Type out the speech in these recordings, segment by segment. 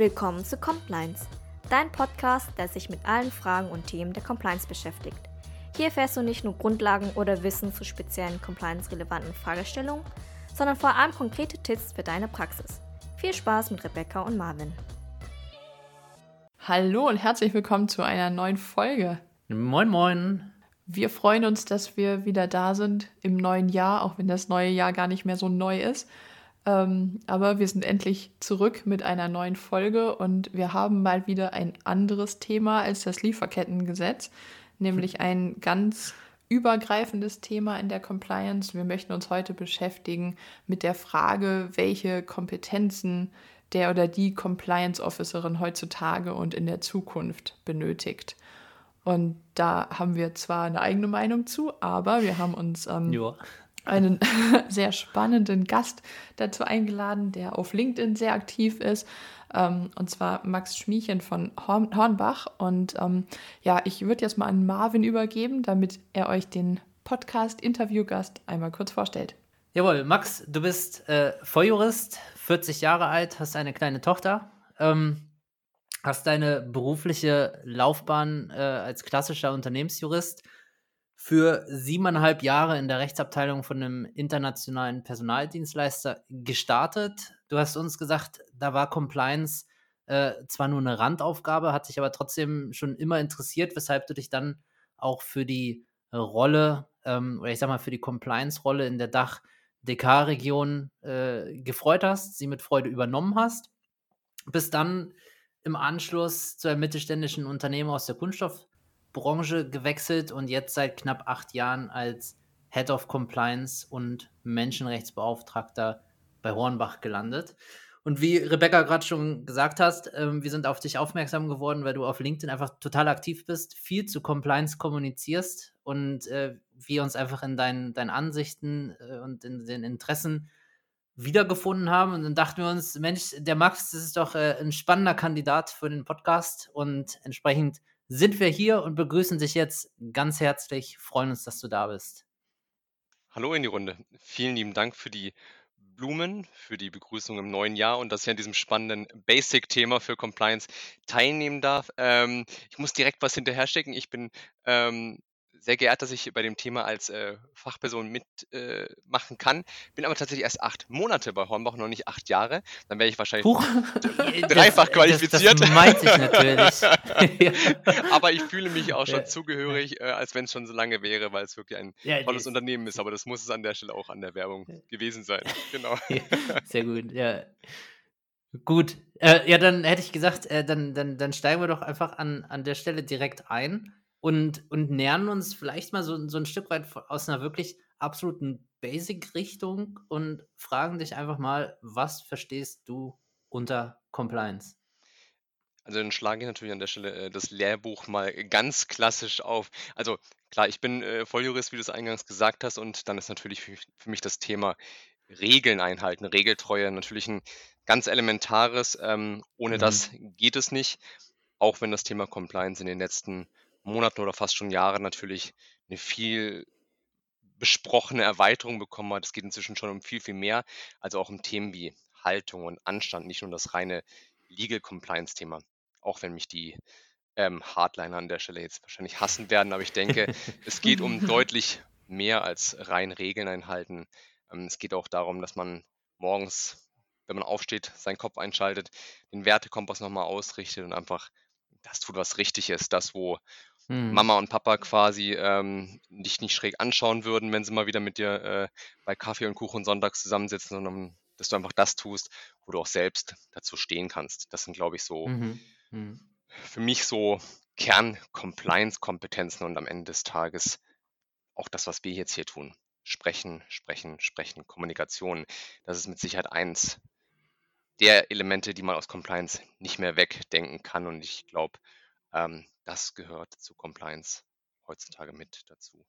Willkommen zu Compliance, dein Podcast, der sich mit allen Fragen und Themen der Compliance beschäftigt. Hier erfährst du nicht nur Grundlagen oder Wissen zu speziellen compliance-relevanten Fragestellungen, sondern vor allem konkrete Tipps für deine Praxis. Viel Spaß mit Rebecca und Marvin. Hallo und herzlich willkommen zu einer neuen Folge. Moin, moin. Wir freuen uns, dass wir wieder da sind im neuen Jahr, auch wenn das neue Jahr gar nicht mehr so neu ist. Ähm, aber wir sind endlich zurück mit einer neuen Folge und wir haben mal wieder ein anderes Thema als das Lieferkettengesetz, nämlich ein ganz übergreifendes Thema in der Compliance. Wir möchten uns heute beschäftigen mit der Frage, welche Kompetenzen der oder die Compliance Officerin heutzutage und in der Zukunft benötigt. Und da haben wir zwar eine eigene Meinung zu, aber wir haben uns ähm, einen sehr spannenden Gast dazu eingeladen, der auf LinkedIn sehr aktiv ist. Ähm, und zwar Max Schmiechen von Horn Hornbach. Und ähm, ja, ich würde jetzt mal an Marvin übergeben, damit er euch den Podcast-Interviewgast einmal kurz vorstellt. Jawohl, Max, du bist äh, Volljurist, 40 Jahre alt, hast eine kleine Tochter, ähm, hast deine berufliche Laufbahn äh, als klassischer Unternehmensjurist für siebeneinhalb Jahre in der Rechtsabteilung von einem internationalen Personaldienstleister gestartet. Du hast uns gesagt, da war Compliance äh, zwar nur eine Randaufgabe, hat sich aber trotzdem schon immer interessiert, weshalb du dich dann auch für die Rolle ähm, oder ich sag mal für die Compliance-Rolle in der Dach-DK-Region äh, gefreut hast, sie mit Freude übernommen hast, bis dann im Anschluss zu einem mittelständischen Unternehmen aus der Kunststoff- Branche gewechselt und jetzt seit knapp acht Jahren als Head of Compliance und Menschenrechtsbeauftragter bei Hornbach gelandet. Und wie Rebecca gerade schon gesagt hast, äh, wir sind auf dich aufmerksam geworden, weil du auf LinkedIn einfach total aktiv bist, viel zu Compliance kommunizierst und äh, wir uns einfach in deinen, deinen Ansichten äh, und in den Interessen wiedergefunden haben. Und dann dachten wir uns, Mensch, der Max, ist doch äh, ein spannender Kandidat für den Podcast und entsprechend sind wir hier und begrüßen dich jetzt ganz herzlich. Freuen uns, dass du da bist. Hallo in die Runde. Vielen lieben Dank für die Blumen, für die Begrüßung im neuen Jahr und dass ich an diesem spannenden Basic-Thema für Compliance teilnehmen darf. Ähm, ich muss direkt was hinterher stecken. Ich bin ähm, sehr geehrt, dass ich bei dem Thema als äh, Fachperson mitmachen äh, kann. Bin aber tatsächlich erst acht Monate bei Hornbach, noch nicht acht Jahre. Dann wäre ich wahrscheinlich Huch. dreifach das, qualifiziert. Das, das meinte ich natürlich. aber ich fühle mich auch schon zugehörig, äh, als wenn es schon so lange wäre, weil es wirklich ein ja, tolles Unternehmen ist. Aber das muss es an der Stelle auch an der Werbung gewesen sein. Genau. sehr gut, ja. Gut, äh, ja, dann hätte ich gesagt, äh, dann, dann, dann steigen wir doch einfach an, an der Stelle direkt ein und, und nähern uns vielleicht mal so, so ein Stück weit aus einer wirklich absoluten Basic-Richtung und fragen dich einfach mal, was verstehst du unter Compliance? Also dann schlage ich natürlich an der Stelle äh, das Lehrbuch mal ganz klassisch auf. Also klar, ich bin äh, Volljurist, wie du es eingangs gesagt hast, und dann ist natürlich für, für mich das Thema Regeln einhalten, Regeltreue natürlich ein ganz elementares. Ähm, ohne mhm. das geht es nicht, auch wenn das Thema Compliance in den letzten Monaten oder fast schon Jahren natürlich eine viel besprochene Erweiterung bekommen hat. Es geht inzwischen schon um viel, viel mehr, also auch um Themen wie Haltung und Anstand, nicht nur das reine Legal Compliance Thema, auch wenn mich die ähm, Hardliner an der Stelle jetzt wahrscheinlich hassen werden, aber ich denke, es geht um deutlich mehr als rein Regeln einhalten. Ähm, es geht auch darum, dass man morgens, wenn man aufsteht, seinen Kopf einschaltet, den Wertekompass nochmal ausrichtet und einfach das tut, was richtig ist, das, wo Mhm. Mama und Papa quasi ähm, dich nicht schräg anschauen würden, wenn sie mal wieder mit dir äh, bei Kaffee und Kuchen sonntags zusammensitzen, sondern dass du einfach das tust, wo du auch selbst dazu stehen kannst. Das sind, glaube ich, so mhm. Mhm. für mich so Kern-Compliance-Kompetenzen und am Ende des Tages auch das, was wir jetzt hier tun. Sprechen, sprechen, sprechen, Kommunikation. Das ist mit Sicherheit eins der Elemente, die man aus Compliance nicht mehr wegdenken kann. Und ich glaube, ähm, das gehört zu Compliance heutzutage mit dazu.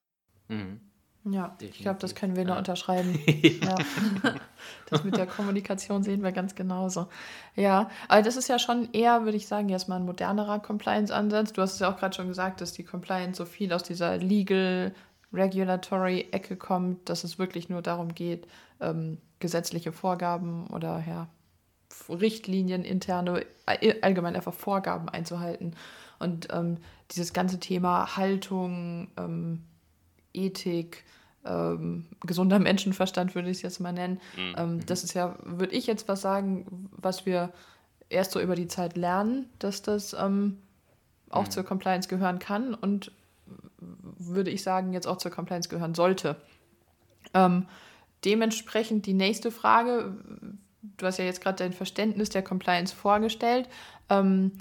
Mhm. Ja, Definitiv. ich glaube, das können wir nur ja. unterschreiben. ja. Das mit der Kommunikation sehen wir ganz genauso. Ja, aber das ist ja schon eher, würde ich sagen, erstmal ein modernerer Compliance-Ansatz. Du hast es ja auch gerade schon gesagt, dass die Compliance so viel aus dieser Legal, Regulatory-Ecke kommt, dass es wirklich nur darum geht, ähm, gesetzliche Vorgaben oder ja, Richtlinien, interne, allgemein einfach Vorgaben einzuhalten. Und ähm, dieses ganze Thema Haltung, ähm, Ethik, ähm, gesunder Menschenverstand würde ich es jetzt mal nennen. Mhm. Ähm, mhm. das ist ja, würde ich jetzt was sagen, was wir erst so über die Zeit lernen, dass das ähm, auch mhm. zur Compliance gehören kann und würde ich sagen, jetzt auch zur Compliance gehören sollte. Ähm, dementsprechend die nächste Frage, du hast ja jetzt gerade dein Verständnis der Compliance vorgestellt. Ähm,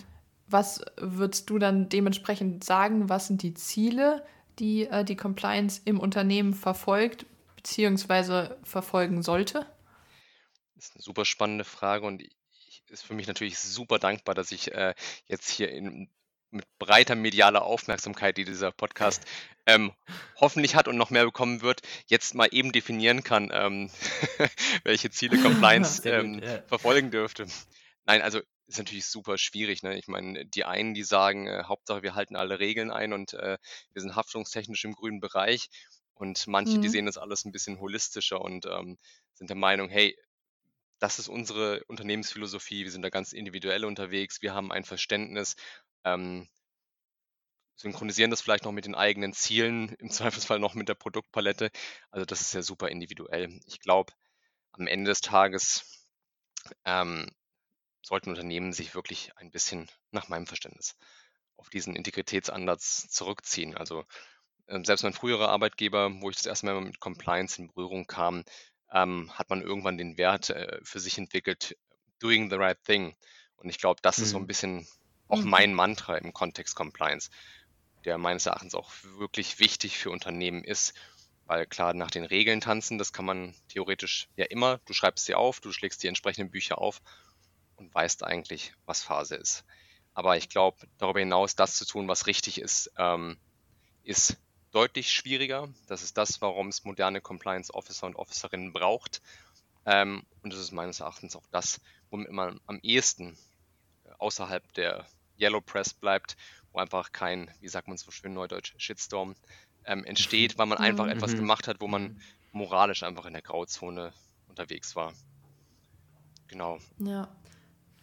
was würdest du dann dementsprechend sagen? Was sind die Ziele, die äh, die Compliance im Unternehmen verfolgt bzw. verfolgen sollte? Das ist eine super spannende Frage und ich ist für mich natürlich super dankbar, dass ich äh, jetzt hier in, mit breiter medialer Aufmerksamkeit, die dieser Podcast ähm, hoffentlich hat und noch mehr bekommen wird, jetzt mal eben definieren kann, ähm, welche Ziele Compliance ähm, ja. verfolgen dürfte. Nein, also ist natürlich super schwierig. Ne? Ich meine, die einen, die sagen, äh, Hauptsache wir halten alle Regeln ein und äh, wir sind haftungstechnisch im grünen Bereich. Und manche, mhm. die sehen das alles ein bisschen holistischer und ähm, sind der Meinung, hey, das ist unsere Unternehmensphilosophie, wir sind da ganz individuell unterwegs, wir haben ein Verständnis, ähm, synchronisieren das vielleicht noch mit den eigenen Zielen, im Zweifelsfall noch mit der Produktpalette. Also das ist ja super individuell. Ich glaube, am Ende des Tages ähm, sollten Unternehmen sich wirklich ein bisschen, nach meinem Verständnis, auf diesen Integritätsansatz zurückziehen. Also ähm, selbst mein früherer Arbeitgeber, wo ich das erste Mal mit Compliance in Berührung kam, ähm, hat man irgendwann den Wert äh, für sich entwickelt, doing the right thing. Und ich glaube, das mhm. ist so ein mhm. bisschen auch mhm. mein Mantra im Kontext Compliance, der meines Erachtens auch wirklich wichtig für Unternehmen ist. Weil klar, nach den Regeln tanzen, das kann man theoretisch ja immer. Du schreibst sie auf, du schlägst die entsprechenden Bücher auf und weißt eigentlich, was Phase ist. Aber ich glaube, darüber hinaus das zu tun, was richtig ist, ähm, ist deutlich schwieriger. Das ist das, warum es moderne Compliance Officer und Officerinnen braucht. Ähm, und das ist meines Erachtens auch das, womit man am ehesten äh, außerhalb der Yellow Press bleibt, wo einfach kein, wie sagt man so schön neudeutsch, Shitstorm ähm, entsteht, weil man einfach mhm. etwas gemacht hat, wo man moralisch einfach in der Grauzone unterwegs war. Genau. Ja.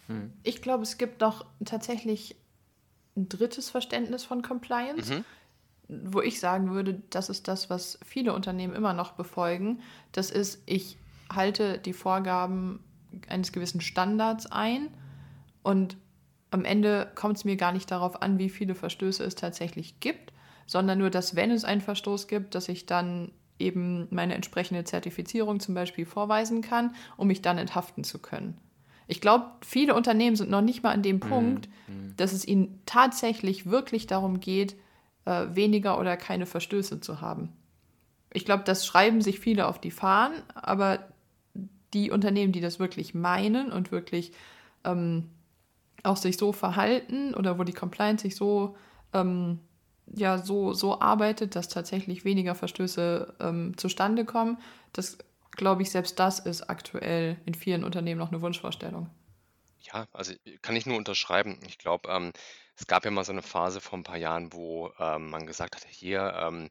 Hm. Ich glaube, es gibt noch tatsächlich ein drittes Verständnis von Compliance. Mhm wo ich sagen würde, das ist das, was viele Unternehmen immer noch befolgen. Das ist, ich halte die Vorgaben eines gewissen Standards ein und am Ende kommt es mir gar nicht darauf an, wie viele Verstöße es tatsächlich gibt, sondern nur, dass wenn es einen Verstoß gibt, dass ich dann eben meine entsprechende Zertifizierung zum Beispiel vorweisen kann, um mich dann enthaften zu können. Ich glaube, viele Unternehmen sind noch nicht mal an dem mhm. Punkt, mhm. dass es ihnen tatsächlich wirklich darum geht, äh, weniger oder keine Verstöße zu haben. Ich glaube, das schreiben sich viele auf die Fahnen, aber die Unternehmen, die das wirklich meinen und wirklich ähm, auch sich so verhalten oder wo die Compliance sich so, ähm, ja, so, so arbeitet, dass tatsächlich weniger Verstöße ähm, zustande kommen, das glaube ich, selbst das ist aktuell in vielen Unternehmen noch eine Wunschvorstellung. Ja, also kann ich nur unterschreiben. Ich glaube, ähm, es gab ja mal so eine Phase vor ein paar Jahren, wo ähm, man gesagt hat, hier ähm,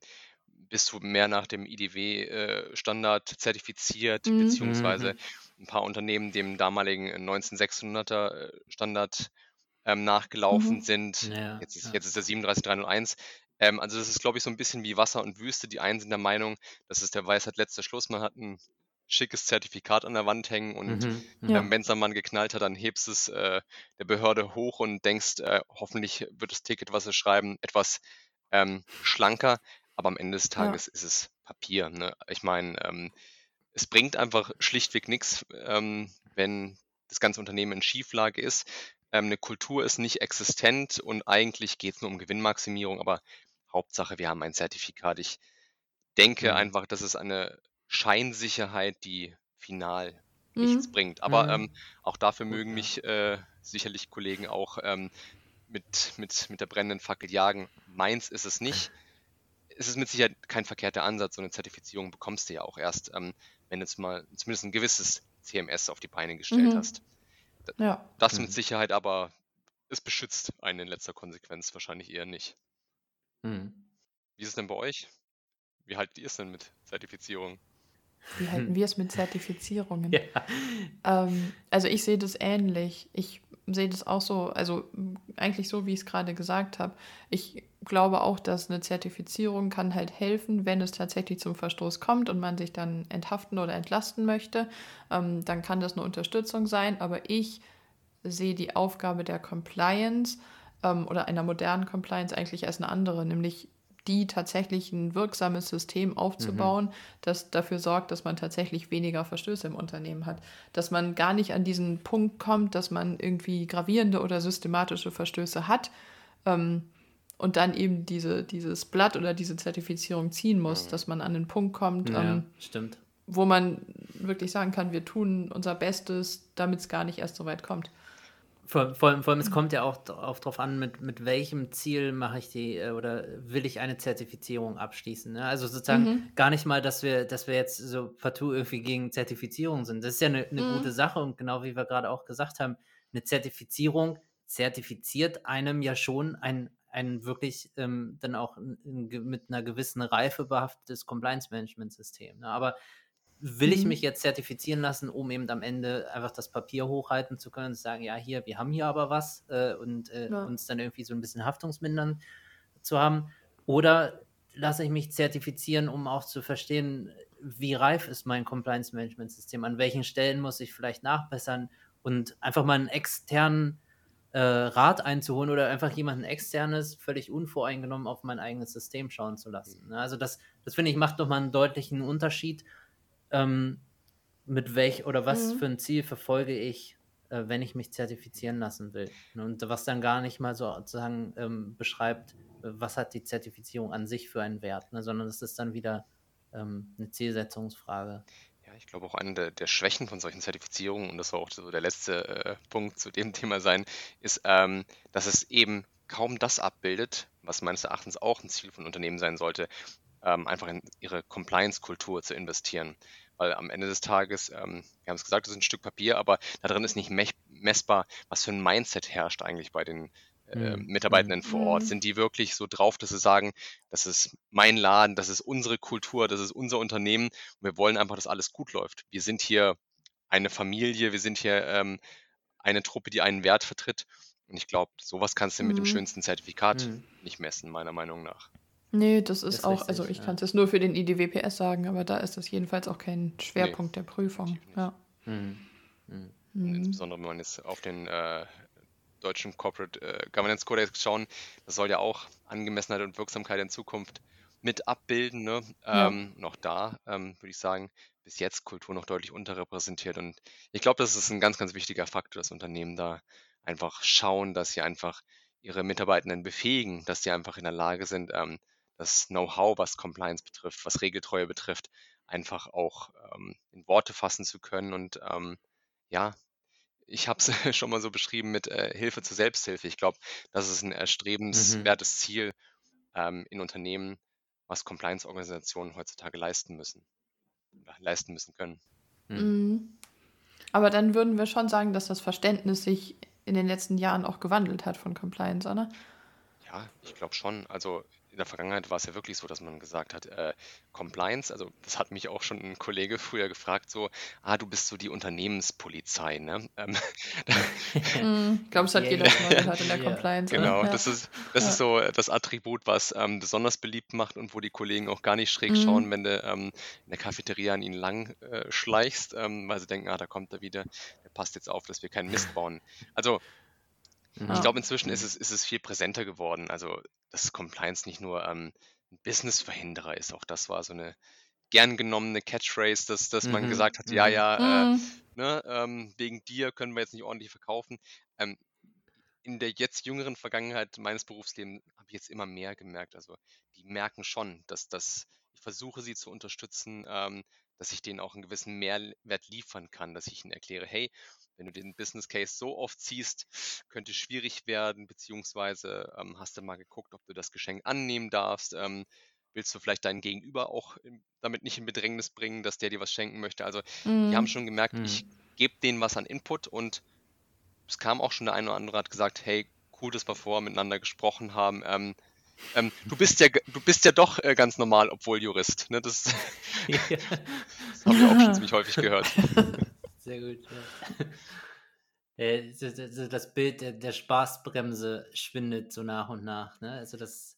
bist du mehr nach dem IDW-Standard äh, zertifiziert, Mhm. beziehungsweise mhm. ein paar Unternehmen dem damaligen 19600er Standard ähm, nachgelaufen Mhm. sind. Ja, Jetzt ist, ja. jetzt ist der 37301. Ähm, also das ist, glaube ich, so ein bisschen wie Wasser und Wüste. Die einen sind der Meinung, das ist der Weisheit letzter Schluss. Man hat ein schickes Zertifikat an der Wand hängen und mhm, ähm, ja. wenn es dann mal geknallt hat, dann hebst es äh, der Behörde hoch und denkst, äh, hoffentlich wird das Ticket, was sie schreiben, etwas ähm, schlanker, aber am Ende des Tages ja. ist es Papier. Ne? Ich meine, ähm, es bringt einfach schlichtweg nichts, ähm, wenn das ganze Unternehmen in Schieflage ist. Ähm, eine Kultur ist nicht existent und eigentlich geht es nur um Gewinnmaximierung, aber Hauptsache, wir haben ein Zertifikat. Ich denke mhm. einfach, dass es eine Scheinsicherheit, die final nichts Mhm. bringt. Aber Mhm. ähm, auch dafür mögen mich äh, sicherlich Kollegen auch ähm, mit, mit, mit der brennenden Fackel jagen. Meins ist es nicht. Es ist mit Sicherheit kein verkehrter Ansatz. So eine Zertifizierung bekommst du ja auch erst, ähm, wenn du jetzt mal zumindest ein gewisses CMS auf die Beine gestellt Mhm. hast. Ja. Das mit mhm. Sicherheit aber, es beschützt einen in letzter Konsequenz wahrscheinlich eher nicht. Mhm. Wie ist es denn bei euch? Wie haltet ihr es denn mit Zertifizierung? wie halten wir es mit Zertifizierungen? Ja. Ähm, also ich sehe das ähnlich. Ich sehe das auch so, also eigentlich so, wie ich es gerade gesagt habe. Ich glaube auch, dass eine Zertifizierung kann halt helfen, wenn es tatsächlich zum Verstoß kommt und man sich dann enthaften oder entlasten möchte. Ähm, dann kann das eine Unterstützung sein. Aber ich sehe die Aufgabe der Compliance ähm, oder einer modernen Compliance eigentlich als eine andere, nämlich die tatsächlich ein wirksames System aufzubauen, mhm. das dafür sorgt, dass man tatsächlich weniger Verstöße im Unternehmen hat. Dass man gar nicht an diesen Punkt kommt, dass man irgendwie gravierende oder systematische Verstöße hat ähm, und dann eben diese, dieses Blatt oder diese Zertifizierung ziehen muss, mhm. dass man an den Punkt kommt, ja, ähm, stimmt. wo man wirklich sagen kann, wir tun unser Bestes, damit es gar nicht erst so weit kommt. Vor, vor, vor allem, es kommt ja auch, auch darauf an, mit, mit welchem Ziel mache ich die äh, oder will ich eine Zertifizierung abschließen. Ne? Also sozusagen mhm. gar nicht mal, dass wir, dass wir jetzt so partout irgendwie gegen Zertifizierung sind. Das ist ja eine, eine mhm. gute Sache und genau wie wir gerade auch gesagt haben, eine Zertifizierung zertifiziert einem ja schon ein, ein wirklich ähm, dann auch mit einer gewissen Reife behaftetes Compliance-Management-System. Ne? Aber will ich mhm. mich jetzt zertifizieren lassen, um eben am Ende einfach das Papier hochhalten zu können und sagen, ja, hier, wir haben hier aber was äh, und äh, ja. uns dann irgendwie so ein bisschen Haftungsmindern zu haben. Oder lasse ich mich zertifizieren, um auch zu verstehen, wie reif ist mein Compliance-Management-System, an welchen Stellen muss ich vielleicht nachbessern und einfach mal einen externen äh, Rat einzuholen oder einfach jemanden externes, völlig unvoreingenommen auf mein eigenes System schauen zu lassen. Ne? Also das, das finde ich, macht nochmal einen deutlichen Unterschied ähm, mit welch oder was mhm. für ein Ziel verfolge ich, äh, wenn ich mich zertifizieren lassen will. Ne, und was dann gar nicht mal sozusagen ähm, beschreibt, äh, was hat die Zertifizierung an sich für einen Wert, ne, sondern das ist dann wieder ähm, eine Zielsetzungsfrage. Ja, ich glaube auch eine der, der, Schwächen von solchen Zertifizierungen, und das soll auch so der letzte äh, Punkt zu dem Thema sein, ist, ähm, dass es eben kaum das abbildet, was meines Erachtens auch ein Ziel von Unternehmen sein sollte, ähm, einfach in ihre Compliance-Kultur zu investieren. Weil am Ende des Tages, ähm, wir haben es gesagt, das ist ein Stück Papier, aber da drin ist nicht messbar, was für ein Mindset herrscht eigentlich bei den äh, mhm. Mitarbeitenden vor Ort. Mhm. Sind die wirklich so drauf, dass sie sagen, das ist mein Laden, das ist unsere Kultur, das ist unser Unternehmen und wir wollen einfach, dass alles gut läuft. Wir sind hier eine Familie, wir sind hier ähm, eine Truppe, die einen Wert vertritt. Und ich glaube, sowas kannst du mhm. mit dem mhm. schönsten Zertifikat mhm. nicht messen, meiner Meinung nach. Nee, das ist, ist auch, richtig, also ich ja. kann es nur für den IDWPS sagen, aber da ist das jedenfalls auch kein Schwerpunkt nee, der Prüfung. Ja. Mhm. Mhm. Mhm. Insbesondere wenn man jetzt auf den äh, deutschen Corporate äh, Governance Codex schauen, das soll ja auch Angemessenheit und Wirksamkeit in Zukunft mit abbilden. Ne? Ähm, ja. Noch da ähm, würde ich sagen, bis jetzt Kultur noch deutlich unterrepräsentiert. Und ich glaube, das ist ein ganz, ganz wichtiger Faktor, dass Unternehmen da einfach schauen, dass sie einfach ihre Mitarbeitenden befähigen, dass sie einfach in der Lage sind, ähm, das Know-how, was Compliance betrifft, was Regeltreue betrifft, einfach auch ähm, in Worte fassen zu können. Und ähm, ja, ich habe es schon mal so beschrieben mit äh, Hilfe zur Selbsthilfe. Ich glaube, das ist ein mhm. erstrebenswertes mhm. Ziel ähm, in Unternehmen, was Compliance-Organisationen heutzutage leisten müssen oder leisten müssen können. Mhm. mhm. Aber dann würden wir schon sagen, dass das Verständnis sich in den letzten Jahren auch gewandelt hat von Compliance, oder? Ja, ich glaube schon. Also in der Vergangenheit war es ja wirklich so, dass man gesagt hat, äh, Compliance, also das hat mich auch schon ein Kollege früher gefragt, so, ah, du bist so die Unternehmenspolizei, ne? Ähm, mm, ich glaube, es hat jeder schon mal gehört in der yeah. Compliance. Genau, ja. das ist, das ja. ist so das Attribut, was ähm, besonders beliebt macht und wo die Kollegen auch gar nicht schräg mm. schauen, wenn du ähm, in der Cafeteria an ihnen lang äh, schleichst, ähm, weil sie denken, ah, da kommt er wieder, der passt jetzt auf, dass wir keinen Mist bauen. Also Mhm. Ich glaube, inzwischen ist es, ist es viel präsenter geworden. Also, dass Compliance nicht nur ähm, ein Business-Verhinderer ist. Auch das war so eine gern genommene Catchphrase, dass, dass man mhm. gesagt hat, ja, mhm. ja, äh, mhm. ne, ähm, wegen dir können wir jetzt nicht ordentlich verkaufen. Ähm, in der jetzt jüngeren Vergangenheit meines Berufslebens habe ich jetzt immer mehr gemerkt. Also die merken schon, dass das, ich versuche sie zu unterstützen, ähm, dass ich denen auch einen gewissen Mehrwert liefern kann, dass ich ihnen erkläre, hey, wenn du den Business Case so oft ziehst, könnte es schwierig werden, beziehungsweise ähm, hast du mal geguckt, ob du das Geschenk annehmen darfst. Ähm, willst du vielleicht deinen Gegenüber auch damit nicht in Bedrängnis bringen, dass der dir was schenken möchte? Also, mhm. die haben schon gemerkt, mhm. ich gebe denen was an Input und es kam auch schon der eine oder andere hat gesagt, hey, cool, dass wir vorher miteinander gesprochen haben. Ähm, ähm, du bist ja, du bist ja doch äh, ganz normal, obwohl Jurist. Ne? Das, Haben wir auch schon ziemlich häufig gehört. Sehr gut. Ja. Äh, das Bild der Spaßbremse schwindet so nach und nach. Ne? Also das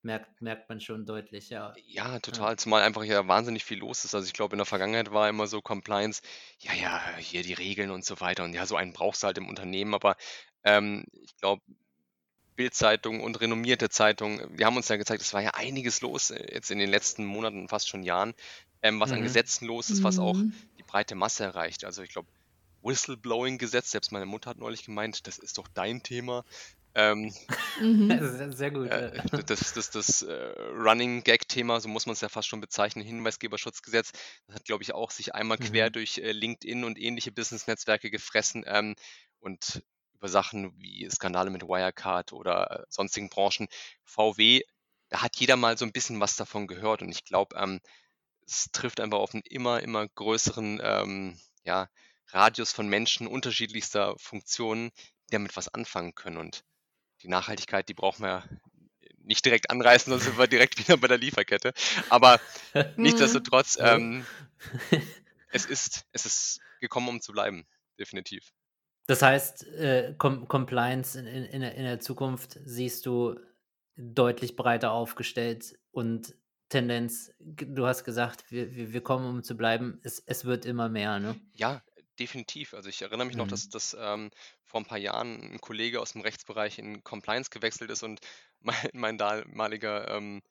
merkt, merkt man schon deutlich, ja. Ja, total. Zumal einfach ja wahnsinnig viel los ist. Also ich glaube, in der Vergangenheit war immer so Compliance, ja, ja, hier die Regeln und so weiter. Und ja, so einen brauchst du halt im Unternehmen. Aber ähm, ich glaube, Bildzeitung und renommierte Zeitungen, wir haben uns ja gezeigt, es war ja einiges los äh, jetzt in den letzten Monaten, fast schon Jahren, ähm, was an Mhm. Gesetzen los ist, was auch Mhm. Breite Masse erreicht. Also ich glaube, Whistleblowing-Gesetz, selbst meine Mutter hat neulich gemeint, das ist doch dein Thema. Ähm, Mhm. Sehr, sehr gut. äh, das das, das äh, Running Gag-Thema, so muss man es ja fast schon bezeichnen, Hinweisgeberschutzgesetz, das hat, glaube ich, auch sich einmal quer Mhm. durch äh, LinkedIn und ähnliche Business-Netzwerke gefressen ähm, und über Sachen wie Skandale mit Wirecard oder äh, sonstigen Branchen. VW, da hat jeder mal so ein bisschen was davon gehört und ich glaube, ähm, es trifft einfach auf einen immer, immer größeren ähm, ja, Radius von Menschen unterschiedlichster Funktionen, die damit was anfangen können. Und die Nachhaltigkeit, die brauchen wir nicht direkt anreißen, sonst sind wir direkt wieder bei der Lieferkette. Aber nichtsdestotrotz, Ja. ähm, es, ist, es ist gekommen, um zu bleiben, definitiv. Das heißt, äh, Com Compliance in, in, in der Zukunft siehst du deutlich breiter aufgestellt und Tendenz, du hast gesagt, wir, wir, wir kommen, um zu bleiben. Es, es wird immer mehr, ne? Ja, definitiv. Also ich erinnere mich noch, Mhm. dass, dass ähm, vor ein paar Jahren ein Kollege aus dem Rechtsbereich in Compliance gewechselt ist und mein, mein damaliger ähm,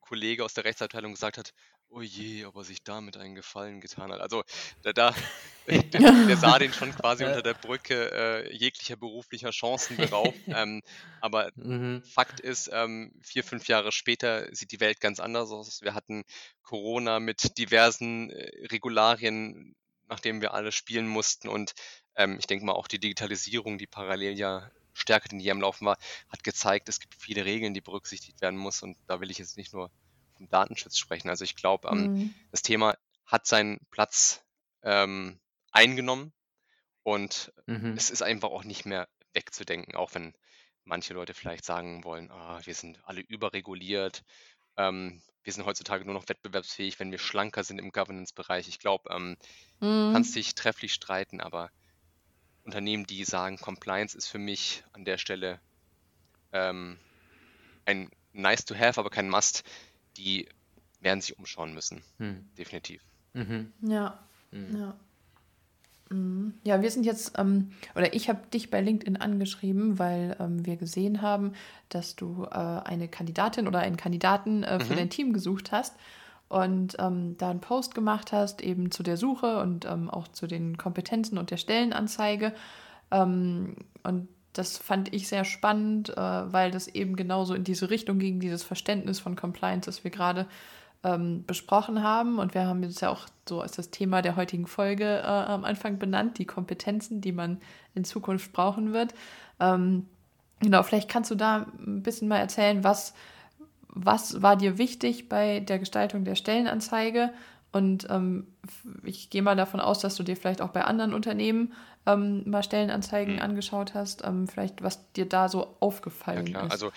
Kollege aus der Rechtsabteilung gesagt hat, oh je, ob er sich damit einen Gefallen getan hat. Also da, da der, sah den schon quasi unter der Brücke äh, jeglicher beruflicher Chancen beraubt. ähm, aber Mhm. Fakt ist, ähm, vier, fünf Jahre später sieht die Welt ganz anders aus. Wir hatten Corona mit diversen äh, Regularien, nach denen wir alle spielen mussten. Und ähm, ich denke mal, auch die Digitalisierung, die parallel ja stärker denn je am Laufen war, hat gezeigt, es gibt viele Regeln, die berücksichtigt werden muss. Und da will ich jetzt nicht nur vom Datenschutz sprechen. Also ich glaube, ähm, Mhm. das Thema hat seinen Platz ähm, eingenommen und Mhm. es ist einfach auch nicht mehr wegzudenken, auch wenn manche Leute vielleicht sagen wollen, ah, wir sind alle überreguliert, ähm, wir sind heutzutage nur noch wettbewerbsfähig, wenn wir schlanker sind im Governance-Bereich. Ich glaube, ähm, du kannst Mhm. dich trefflich streiten, aber Unternehmen, die sagen, Compliance ist für mich an der Stelle ähm, ein nice to have, aber kein must, die werden sich umschauen müssen, Mhm. definitiv. Mhm. Ja, Mhm. ja. Mhm. Ja, wir sind jetzt, ähm, oder ich habe dich bei LinkedIn angeschrieben, weil ähm, wir gesehen haben, dass du äh, eine Kandidatin oder einen Kandidaten äh, für Mhm. dein Team gesucht hast und ähm, da einen Post gemacht hast, eben zu der Suche und ähm, auch zu den Kompetenzen und der Stellenanzeige. Ähm, und das fand ich sehr spannend, äh, weil das eben genauso in diese Richtung ging, dieses Verständnis von Compliance, das wir gerade ähm, besprochen haben. Und wir haben jetzt ja auch so als das Thema der heutigen Folge äh, am Anfang benannt, die Kompetenzen, die man in Zukunft brauchen wird. Ähm, genau, vielleicht kannst du da ein bisschen mal erzählen, was, was war dir wichtig bei der Gestaltung der Stellenanzeige? Und ähm, ich gehe mal davon aus, dass du dir vielleicht auch bei anderen Unternehmen ähm, mal Stellenanzeigen Mhm. angeschaut hast. Ähm, vielleicht, was dir da so Ja aufgefallen klar, ist. also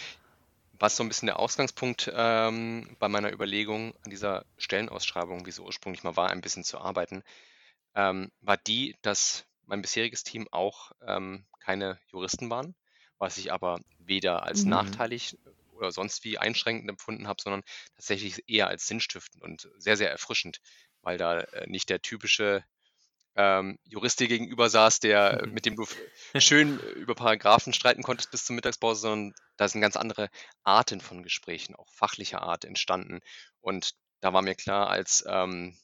was so ein bisschen der Ausgangspunkt ähm, bei meiner Überlegung an dieser Stellenausschreibung, wie sie ursprünglich mal war, ein bisschen zu arbeiten, ähm, war die, dass mein bisheriges Team auch ähm, keine Juristen waren, was ich aber weder als Mhm. nachteilig oder sonst wie einschränkend empfunden habe, sondern tatsächlich eher als sinnstiftend und sehr, sehr erfrischend, weil da äh, nicht der typische ähm, Jurist dir gegenüber saß, der, Mhm. mit dem du schön äh, über Paragraphen streiten konntest bis zur Mittagspause, sondern da sind ganz andere Arten von Gesprächen, auch fachlicher Art entstanden. Und da war mir klar, als ähm,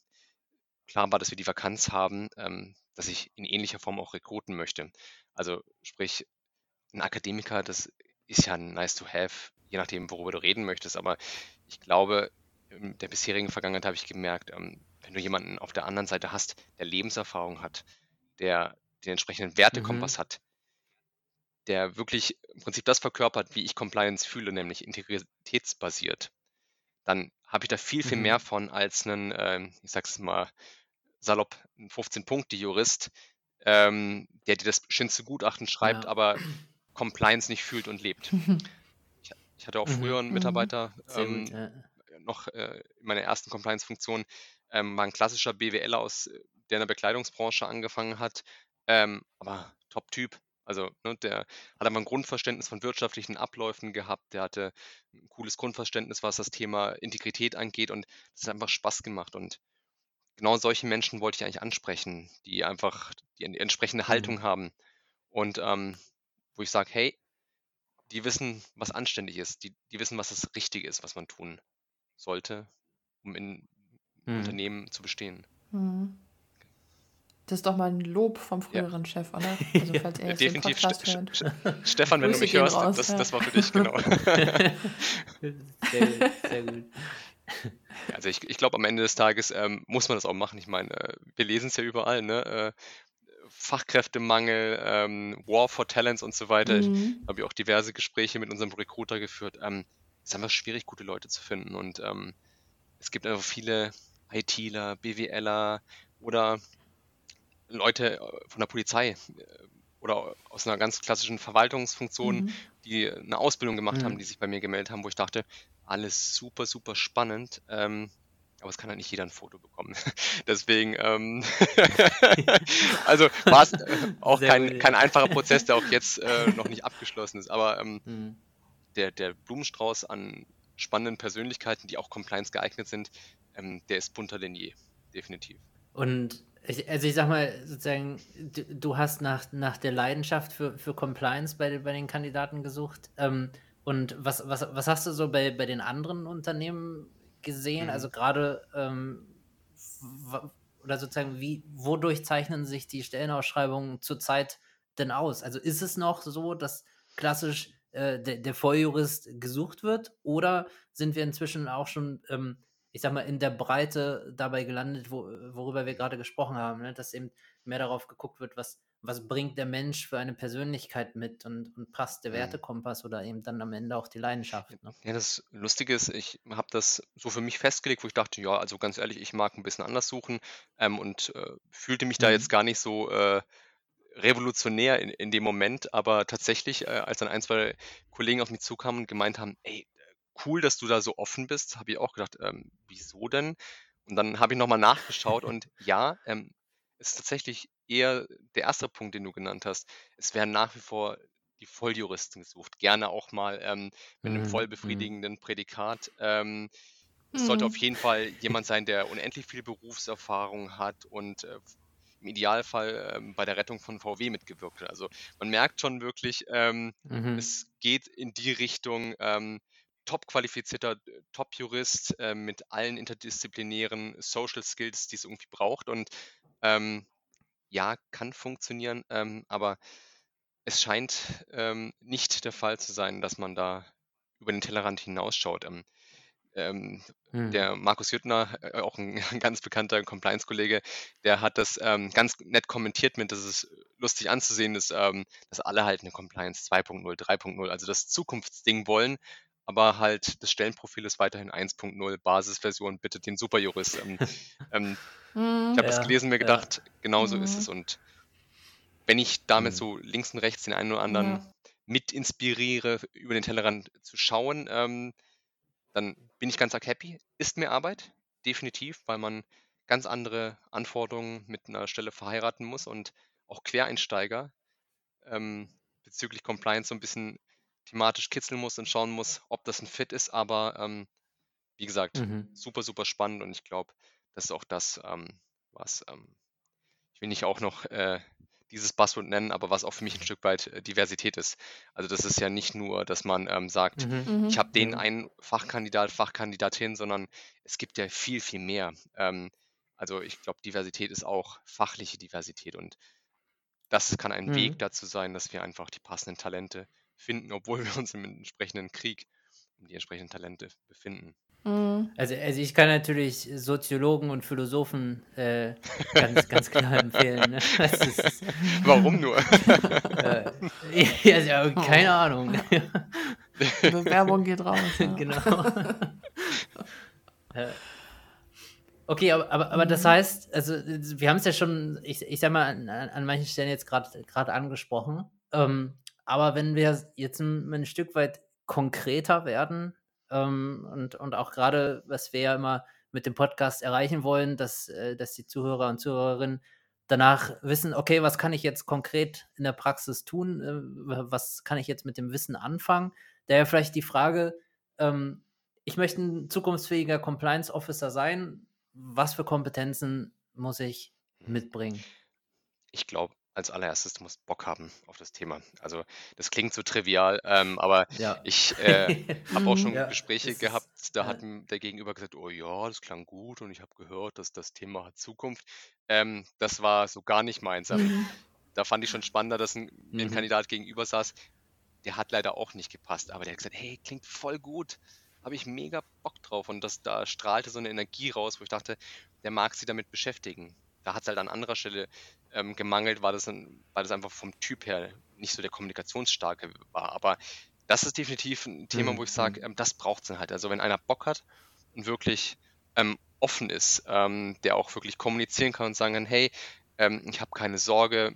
klar war, dass wir die Vakanz haben, ähm, dass ich in ähnlicher Form auch rekruten möchte. Also sprich, ein Akademiker, das ist ja nice to have, je nachdem, worüber du reden möchtest. Aber ich glaube, in der bisherigen Vergangenheit habe ich gemerkt, ähm, wenn du jemanden auf der anderen Seite hast, der Lebenserfahrung hat, der den entsprechenden Wertekompass Mhm. hat, der wirklich im Prinzip das verkörpert, wie ich Compliance fühle, nämlich integritätsbasiert, dann habe ich da viel, viel mehr Mhm. von als einen, ähm, ich sag's mal salopp, ein 15-Punkte-Jurist, ähm, der dir das schönste Gutachten schreibt, Ja. aber Compliance nicht fühlt und lebt. Ich, hatte auch Mhm. früher einen Mhm. Mitarbeiter, ähm, gut. Ja. noch äh, in meiner ersten Compliance-Funktion, ähm, war ein klassischer BWLer aus äh, der in der Bekleidungsbranche angefangen hat, ähm, aber Top-Typ. Also ne, der hat einfach ein Grundverständnis von wirtschaftlichen Abläufen gehabt, der hatte ein cooles Grundverständnis, was das Thema Integrität angeht und es hat einfach Spaß gemacht. Und genau solche Menschen wollte ich eigentlich ansprechen, die einfach die entsprechende Haltung Mhm. haben. Und ähm, wo ich sage, hey, die wissen, was anständig ist, die, die wissen, was das Richtige ist, was man tun sollte, um in Mhm. Unternehmen zu bestehen. Mhm. Das ist doch mal ein Lob vom Ja, früheren Chef, oder? Also Ja. falls er jetzt den definitiv. Podcast Ste hört. Ste Stefan, wenn du mich hörst, raus, das, ja. das war für dich, genau. sehr gut, sehr gut. Ja, Also ich, ich glaube, am Ende des Tages ähm, muss man das auch machen. Ich meine, äh, wir lesen es ja überall, ne? Äh, Fachkräftemangel, ähm, War for Talents und so weiter. Ich Mhm. habe ja auch diverse Gespräche mit unserem Recruiter geführt. Ähm, es ist einfach schwierig, gute Leute zu finden. Und ähm, es gibt einfach viele ITler, BWLer oder Leute äh, von der Polizei äh, oder aus einer ganz klassischen Verwaltungsfunktion, Mhm. die eine Ausbildung gemacht haben, Mhm. die sich bei mir gemeldet haben, wo ich dachte, alles super, super spannend. Ähm, aber es kann halt nicht jeder ein Foto bekommen. Deswegen, ähm, also war es äh, auch Sehr kein, kein einfacher Prozess, der auch jetzt äh, noch nicht abgeschlossen ist. Aber ähm, Mhm. der, der Blumenstrauß an spannenden Persönlichkeiten, die auch Compliance geeignet sind, ähm, der ist bunter denn je, definitiv. Und ich, also ich sag mal, sozusagen, du, du hast nach, nach der Leidenschaft für, für Compliance bei, bei den Kandidaten gesucht. Ähm, und was, was, was hast du so bei, bei den anderen Unternehmen gesehen? Mhm. Also gerade ähm, oder sozusagen, wie, wodurch zeichnen sich die Stellenausschreibungen zurzeit denn aus? Also ist es noch so, dass klassisch äh, der, der Volljurist gesucht wird? Oder sind wir inzwischen auch schon, ähm, ich sag mal, in der Breite dabei gelandet, wo, worüber wir gerade gesprochen haben, ne? dass eben mehr darauf geguckt wird, was, was bringt der Mensch für eine Persönlichkeit mit und, und passt der Mhm. Wertekompass oder eben dann am Ende auch die Leidenschaft. Ne? Ja, das Lustige ist, ich habe das so für mich festgelegt, wo ich dachte, ja, also ganz ehrlich, ich mag ein bisschen anders suchen ähm, und äh, fühlte mich da Mhm. jetzt gar nicht so äh, revolutionär in, in dem Moment, aber tatsächlich, äh, als dann ein, zwei Kollegen auf mich zukamen und gemeint haben, ey, cool, dass du da so offen bist, habe ich auch gedacht, ähm, wieso denn? Und dann habe ich nochmal nachgeschaut und ja, ähm, es ist tatsächlich eher der erste Punkt, den du genannt hast. Es werden nach wie vor die Volljuristen gesucht, gerne auch mal ähm, mit einem Mhm, mhm. befriedigenden Prädikat. Ähm, es sollte auf Mhm. jeden Fall jemand sein, der unendlich viel Berufserfahrung hat und äh, im Idealfall ähm, bei der Rettung von VW mitgewirkt hat. Also man merkt schon wirklich, ähm, Mhm. es geht in die Richtung ähm, top qualifizierter äh, Top-Jurist äh, mit allen interdisziplinären Social Skills, die es irgendwie braucht. Und ähm, ja, kann funktionieren, ähm, aber es scheint ähm, nicht der Fall zu sein, dass man da über den Tellerrand hinausschaut. Ähm, ähm, Mhm. der Markus Jüttner, äh, auch ein ganz bekannter Compliance-Kollege, der hat das ähm, ganz nett kommentiert mit, dass es lustig anzusehen ist, ähm, dass alle halt eine Compliance 2.0, 3.0, also das Zukunftsding wollen, aber halt das Stellenprofil ist weiterhin 1.0, Basisversion, bitte den Superjurist. Ich habe das Ja, gelesen und mir ja. gedacht, genau so ist Mhm. es. Und wenn ich damit Mhm. so links und rechts den einen oder anderen Ja. mit inspiriere, über den Tellerrand zu schauen, ähm, dann bin ich ganz arg happy. Ist mir Arbeit, definitiv, weil man ganz andere Anforderungen mit einer Stelle verheiraten muss und auch Quereinsteiger ähm, bezüglich Compliance so ein bisschen thematisch kitzeln muss und schauen muss, ob das ein Fit ist. Aber ähm, wie gesagt, Mhm. super, super spannend und ich glaube, das ist auch das, ähm, was ähm, ich will nicht auch noch äh, dieses Buzzword nennen, aber was auch für mich ein Stück weit äh, Diversität ist. Also das ist ja nicht nur, dass man ähm, sagt, Mhm. ich Mhm. habe den einen Fachkandidat, Fachkandidatin, sondern es gibt ja viel, viel mehr. Ähm, also ich glaube, Diversität ist auch fachliche Diversität und das kann ein Weg Mhm. dazu sein, dass wir einfach die passenden Talente finden, obwohl wir uns im entsprechenden Krieg um die entsprechenden Talente befinden. Mhm. Also, also ich kann natürlich Soziologen und Philosophen äh, ganz, ganz klar empfehlen. Ne? Das ist, Warum nur? äh, ja, ja, keine Oh. Ahnung. Die Bewerbung geht raus. Ja. genau. Äh, Okay, aber, aber, aber das Mhm. heißt, also wir haben es ja schon, ich, ich sag mal, an, an an manchen Stellen jetzt gerade gerade angesprochen. Ähm, aber wenn wir jetzt ein, ein Stück weit konkreter werden ähm, und, und auch gerade, was wir ja immer mit dem Podcast erreichen wollen, dass, äh, dass die Zuhörer und Zuhörerinnen danach wissen, okay, was kann ich jetzt konkret in der Praxis tun? Äh, was kann ich jetzt mit dem Wissen anfangen? Daher vielleicht die Frage, ähm, ich möchte ein zukunftsfähiger Compliance Officer sein. Was für Kompetenzen muss ich mitbringen? Ich glaube, als allererstes, du musst Bock haben auf das Thema. Also das klingt so trivial, ähm, aber Ja. ich äh, habe auch schon Ja, Gespräche es gehabt, ist, da hat m- der Gegenüber gesagt, oh ja, das klang gut und ich habe gehört, dass das Thema hat Zukunft. Ähm, das war so gar nicht meins. Ähm, Mhm. da fand ich schon spannender, dass ein, mir ein mhm. Kandidat gegenüber saß, der hat leider auch nicht gepasst, aber der hat gesagt, hey, klingt voll gut, habe ich mega Bock drauf und das, da strahlte so eine Energie raus, wo ich dachte, der mag sich damit beschäftigen. Da hat es halt an anderer Stelle ähm, gemangelt, weil das, ein, weil das einfach vom Typ her nicht so der kommunikationsstarke war. Aber das ist definitiv ein Thema, wo Mhm. ich sage, Mhm. ähm, das braucht es dann halt. Also wenn einer Bock hat und wirklich ähm, offen ist, ähm, der auch wirklich kommunizieren kann und sagen kann, hey, ähm, ich habe keine Sorge,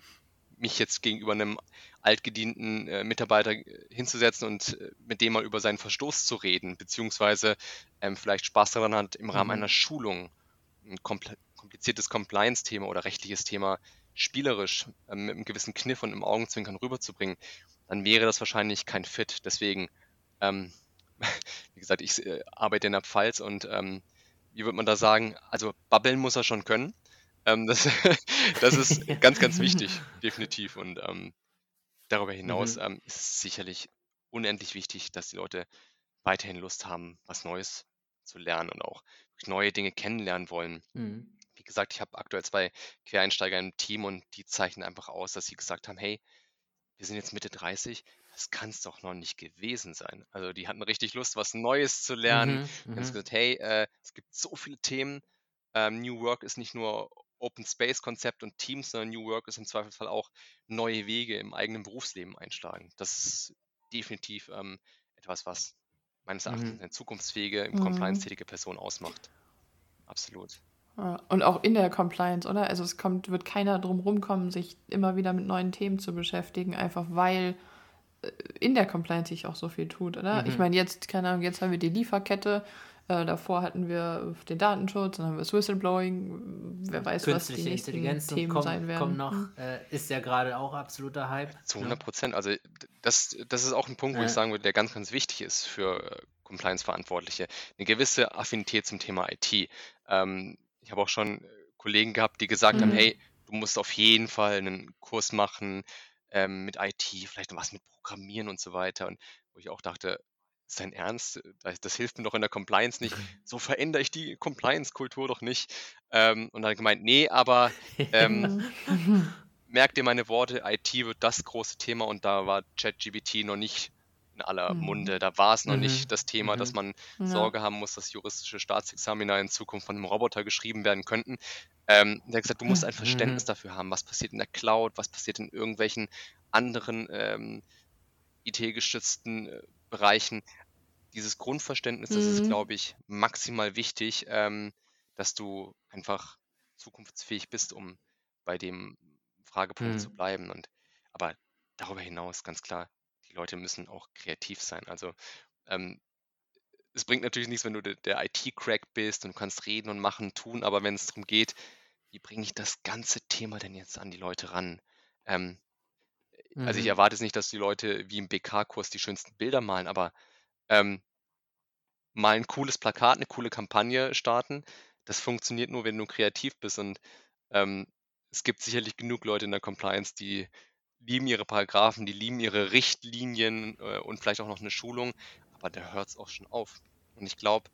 mich jetzt gegenüber einem altgedienten äh, Mitarbeiter äh, hinzusetzen und äh, mit dem mal über seinen Verstoß zu reden, beziehungsweise ähm, vielleicht Spaß daran hat, im Rahmen Mhm. einer Schulung ein kompl- kompliziertes Compliance-Thema oder rechtliches Thema spielerisch ähm, mit einem gewissen Kniff und im Augenzwinkern rüberzubringen, dann wäre das wahrscheinlich kein Fit. Deswegen, ähm, wie gesagt, ich äh, arbeite in der Pfalz und ähm, wie würde man da sagen, also babbeln muss er schon können. Ähm, das, das ist ganz, ganz wichtig, definitiv. Und ähm, darüber hinaus Mhm. ähm, ist es sicherlich unendlich wichtig, dass die Leute weiterhin Lust haben, was Neues zu lernen und auch neue Dinge kennenlernen wollen. Mhm. Gesagt, ich habe aktuell zwei Quereinsteiger im Team und die zeichnen einfach aus, dass sie gesagt haben, hey, wir sind jetzt Mitte 30, das kann es doch noch nicht gewesen sein. Also die hatten richtig Lust, was Neues zu lernen. Mhm. Haben Mhm. gesagt, hey, äh, es gibt so viele Themen. Ähm, New Work ist nicht nur Open Space Konzept und Teams, sondern New Work ist im Zweifelsfall auch neue Wege im eigenen Berufsleben einschlagen. Das ist definitiv ähm, etwas, was meines Erachtens Mhm. eine zukunftsfähige, im Mhm. Compliance tätige Person ausmacht. Absolut. Und auch in der Compliance, oder? Also es kommt, wird keiner drum rumkommen, sich immer wieder mit neuen Themen zu beschäftigen, einfach weil äh, in der Compliance sich auch so viel tut, oder? Ich Mhm. meine, jetzt, keine Ahnung, jetzt haben wir die Lieferkette, äh, davor hatten wir den Datenschutz, dann haben wir das Whistleblowing, wer weiß, was die Künstliche nächsten Intelligenz Themen kommt, sein werden. kommt noch, Hm. äh, ist ja gerade auch absoluter Hype. Zu ne? 100 Prozent. Also das, das ist auch ein Punkt, wo ich sagen würde, der ganz, ganz wichtig ist für äh, Compliance-Verantwortliche. Eine gewisse Affinität zum Thema IT. Ähm, ich habe auch schon äh, Kollegen gehabt, die gesagt haben, Mhm. hey, du musst auf jeden Fall einen Kurs machen ähm, mit IT, vielleicht noch was mit Programmieren und so weiter. Und wo ich auch dachte, ist dein Ernst? Das, das hilft mir doch in der Compliance nicht. So verändere ich die Compliance-Kultur doch nicht. Ähm, und dann gemeint, nee, aber ähm, Mhm. merk dir meine Worte, IT wird das große Thema und da war ChatGPT noch nicht in aller Mhm. Munde. Da war es noch Mhm. nicht das Thema, dass Mhm. man Ja. Sorge haben muss, dass juristische Staatsexamina in Zukunft von einem Roboter geschrieben werden könnten. Ähm, der hat gesagt, du musst ein Verständnis Mhm. dafür haben, was passiert in der Cloud, was passiert in irgendwelchen anderen ähm, IT-gestützten äh, Bereichen. Dieses Grundverständnis, das ist, Mhm. glaube ich, maximal wichtig, ähm, dass du einfach zukunftsfähig bist, um bei dem Fragepunkt zu bleiben. Und aber darüber hinaus ganz klar, die Leute müssen auch kreativ sein. Also ähm, es bringt natürlich nichts, wenn du de- der IT-Crack bist und du kannst reden und machen, tun, aber wenn es darum geht, wie bringe ich das ganze Thema denn jetzt an die Leute ran? Ähm, also ich Mhm. erwarte jetzt nicht, dass die Leute wie im BK-Kurs die schönsten Bilder malen, aber ähm, mal ein cooles Plakat, eine coole Kampagne starten, das funktioniert nur, wenn du kreativ bist. Und ähm, es gibt sicherlich genug Leute in der Compliance, die lieben ihre Paragraphen, die lieben ihre Richtlinien äh, und vielleicht auch noch eine Schulung, aber da hört es auch schon auf. Und ich glaube,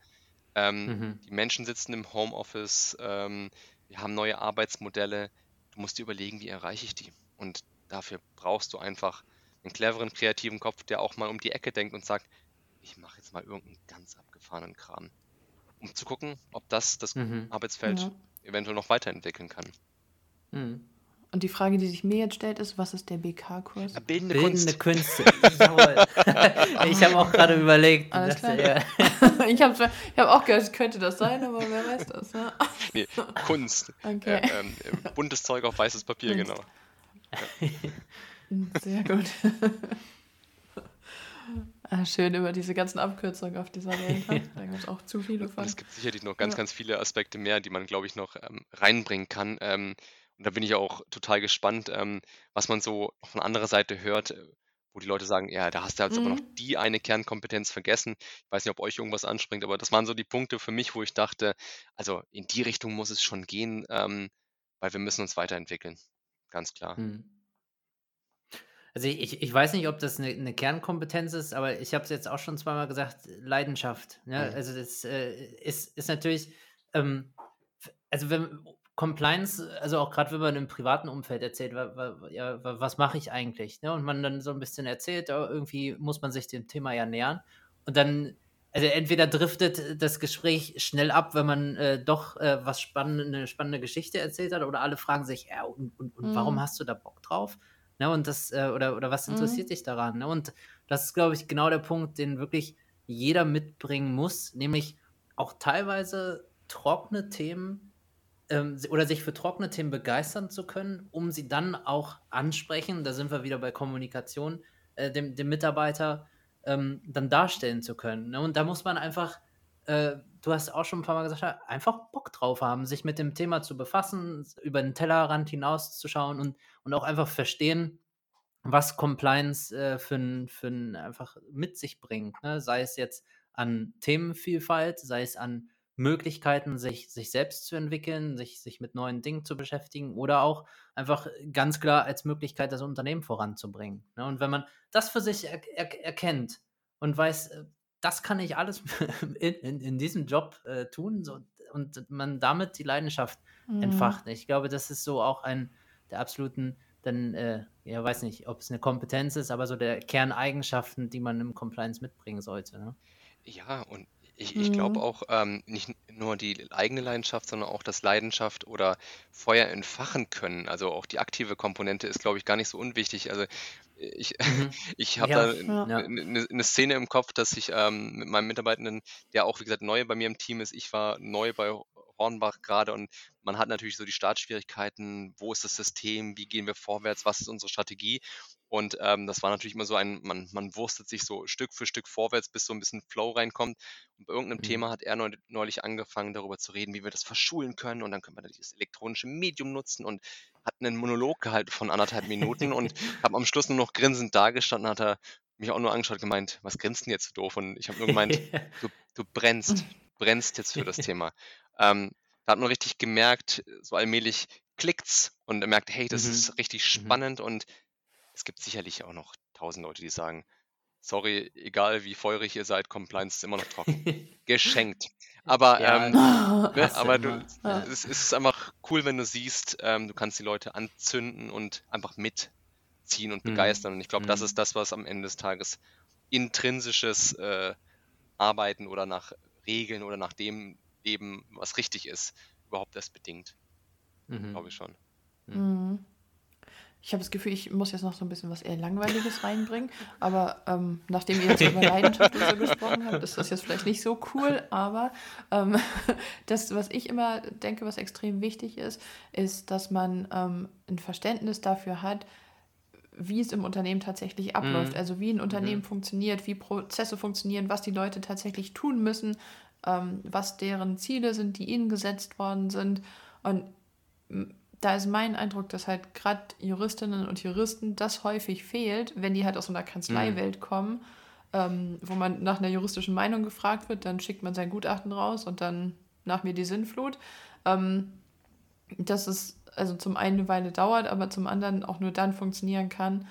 ähm, Mhm. die Menschen sitzen im Homeoffice, ähm, wir haben neue Arbeitsmodelle. Du musst dir überlegen, wie erreiche ich die? Und dafür brauchst du einfach einen cleveren, kreativen Kopf, der auch mal um die Ecke denkt und sagt, ich mache jetzt mal irgendeinen ganz abgefahrenen Kram, um zu gucken, ob das das Mhm. Arbeitsfeld Ja. eventuell noch weiterentwickeln kann. Mhm. Und die Frage, die sich mir jetzt stellt, ist, was ist der BK-Kurs? Bildende Bildende Kunst. Künste. Jawohl. ich habe auch gerade überlegt. Alles klar. ja. ich habe hab auch gehört, könnte das sein, aber wer weiß das, ne? Nee, Kunst. Okay. Äh, ähm, äh, buntes Zeug auf weißes Papier, Kunst. genau. Sehr gut. Ah, schön über diese ganzen Abkürzungen auf dieser Welt. Ne? Da gibt es auch zu viele von. Und es gibt sicherlich noch ganz, Ja. ganz viele Aspekte mehr, die man, glaube ich, noch ähm, reinbringen kann. Ähm, und da bin ich auch total gespannt, ähm, was man so von anderer Seite hört, äh, wo die Leute sagen, ja, da hast du jetzt aber noch Mhm. die eine Kernkompetenz vergessen. Ich weiß nicht, ob euch irgendwas anspringt, aber das waren so die Punkte für mich, wo ich dachte, also in die Richtung muss es schon gehen, ähm, weil wir müssen uns weiterentwickeln. Ganz klar. Hm. Also ich, ich weiß nicht, ob das eine, eine Kernkompetenz ist, aber ich habe es jetzt auch schon zweimal gesagt, Leidenschaft. Ne? Mhm. Also das äh, ist, ist natürlich, ähm, also wenn Compliance, also auch gerade wenn man im privaten Umfeld erzählt, wa, wa, ja, wa, was mache ich eigentlich? Ne? Und man dann so ein bisschen erzählt, oh, irgendwie muss man sich dem Thema ja nähern. Und dann, also entweder driftet das Gespräch schnell ab, wenn man äh, doch äh, was spannende, eine spannende Geschichte erzählt hat, oder alle fragen sich, ja, und, und, und warum Mhm. hast du da Bock drauf? Ne, und das, äh, oder, oder was interessiert Mhm. dich daran? Ne? Und das ist, glaube ich, genau der Punkt, den wirklich jeder mitbringen muss, nämlich auch teilweise trockene Themen ähm, oder sich für trockene Themen begeistern zu können, um sie dann auch ansprechen, da sind wir wieder bei Kommunikation, äh, dem, dem Mitarbeiter ähm, dann darstellen zu können. Ne? Und da muss man einfach, äh, du hast auch schon ein paar Mal gesagt, einfach Bock drauf haben, sich mit dem Thema zu befassen, über den Tellerrand hinauszuschauen und, und auch einfach verstehen, was Compliance äh, für für ein einfach mit sich bringt. Ne? Sei es jetzt an Themenvielfalt, sei es an Möglichkeiten, sich, sich selbst zu entwickeln, sich, sich mit neuen Dingen zu beschäftigen oder auch einfach ganz klar als Möglichkeit, das Unternehmen voranzubringen. Ne? Und wenn man das für sich er, er, erkennt und weiß, äh, das kann ich alles in, in, in diesem Job äh, tun so, und man damit die Leidenschaft Mhm. entfacht. Ich glaube, das ist so auch ein der absoluten, dann, äh, ja, weiß nicht, ob es eine Kompetenz ist, aber so der Kerneigenschaften, die man im Compliance mitbringen sollte. Ne? Ja, und ich, ich glaube Mhm. auch ähm, nicht nur die eigene Leidenschaft, sondern auch das Leidenschaft oder Feuer entfachen können. Also auch die aktive Komponente ist, glaube ich, gar nicht so unwichtig. Also ich, Mhm. ich habe Ja, da Ja. eine, eine Szene im Kopf, dass ich ähm, mit meinem Mitarbeitenden, der auch, wie gesagt, neu bei mir im Team ist, ich war neu bei Hornbach gerade und man hat natürlich so die Startschwierigkeiten, wo ist das System, wie gehen wir vorwärts, was ist unsere Strategie und ähm, das war natürlich immer so ein, man, man wurstet sich so Stück für Stück vorwärts, bis so ein bisschen Flow reinkommt. Und bei irgendeinem Mhm. Thema hat er neu, neulich angefangen, darüber zu reden, wie wir das verschulen können. Und dann können wir das elektronische Medium nutzen und hat einen Monolog gehalten von anderthalb Minuten und habe am Schluss nur noch grinsend dagestanden, hat er mich auch nur angeschaut, gemeint, was grinst denn jetzt so doof? Und ich habe nur gemeint, du, du brennst, brennst jetzt für das Thema. Ähm, da hat man richtig gemerkt, so allmählich klickt's und er merkt, hey, das Mhm. ist richtig Mhm. spannend und es gibt sicherlich auch noch tausend Leute, die sagen, sorry, egal wie feurig ihr seid, Compliance ist immer noch trocken. Geschenkt. Aber, Ja, ähm, Mhm. ne, aber du, immer. Ja. es ist einfach cool, wenn du siehst, ähm, du kannst die Leute anzünden und einfach mitziehen und Mhm. begeistern. Und ich glaube, das Mhm. ist das, was am Ende des Tages intrinsisches äh, Arbeiten oder nach Regeln oder nach dem Leben, was richtig ist, überhaupt erst bedingt. Mhm. Glaube ich schon. Mhm. Ich habe das Gefühl, ich muss jetzt noch so ein bisschen was eher Langweiliges reinbringen. Aber ähm, nachdem ihr jetzt über Leidenschaft so gesprochen habt, ist das jetzt vielleicht nicht so cool. Aber ähm, das, was ich immer denke, was extrem wichtig ist, ist, dass man ähm, ein Verständnis dafür hat, wie es im Unternehmen tatsächlich abläuft. Mhm. Also wie ein Unternehmen Mhm. funktioniert, wie Prozesse funktionieren, was die Leute tatsächlich tun müssen, ähm, was deren Ziele sind, die ihnen gesetzt worden sind. Und da ist mein Eindruck, dass halt gerade Juristinnen und Juristen das häufig fehlt, wenn die halt aus so einer Kanzleiwelt kommen, ähm, wo man nach einer juristischen Meinung gefragt wird, dann schickt man sein Gutachten raus und dann nach mir die Sinnflut. Ähm, dass es also zum einen eine Weile dauert, aber zum anderen auch nur dann funktionieren kann,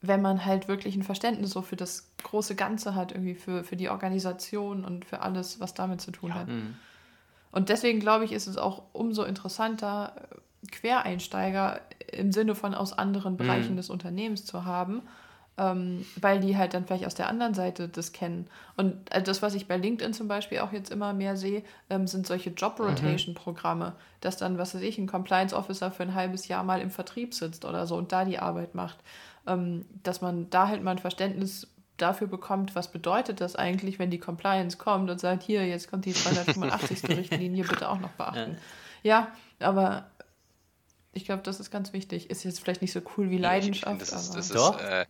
wenn man halt wirklich ein Verständnis so für das große Ganze hat, irgendwie für, für die Organisation und für alles, was damit zu tun Ja. hat. Mhm. Und deswegen glaube ich, ist es auch umso interessanter, äh, Quereinsteiger im Sinne von aus anderen Bereichen Mhm. des Unternehmens zu haben, ähm, weil die halt dann vielleicht aus der anderen Seite das kennen. Und äh, das, was ich bei LinkedIn zum Beispiel auch jetzt immer mehr sehe, ähm, sind solche Job-Rotation-Programme, dass dann, was weiß ich, ein Compliance-Officer für ein halbes Jahr mal im Vertrieb sitzt oder so und da die Arbeit macht. Ähm, dass man da halt mal ein Verständnis dafür bekommt, was bedeutet das eigentlich, wenn die Compliance kommt und sagt, hier, jetzt kommt die 285. Richtlinie, bitte auch noch beachten. Ja, aber ich glaube, das ist ganz wichtig. Ist jetzt vielleicht nicht so cool wie Nee, ich- Leidenschaft, das ist, aber das Doch. ist äh,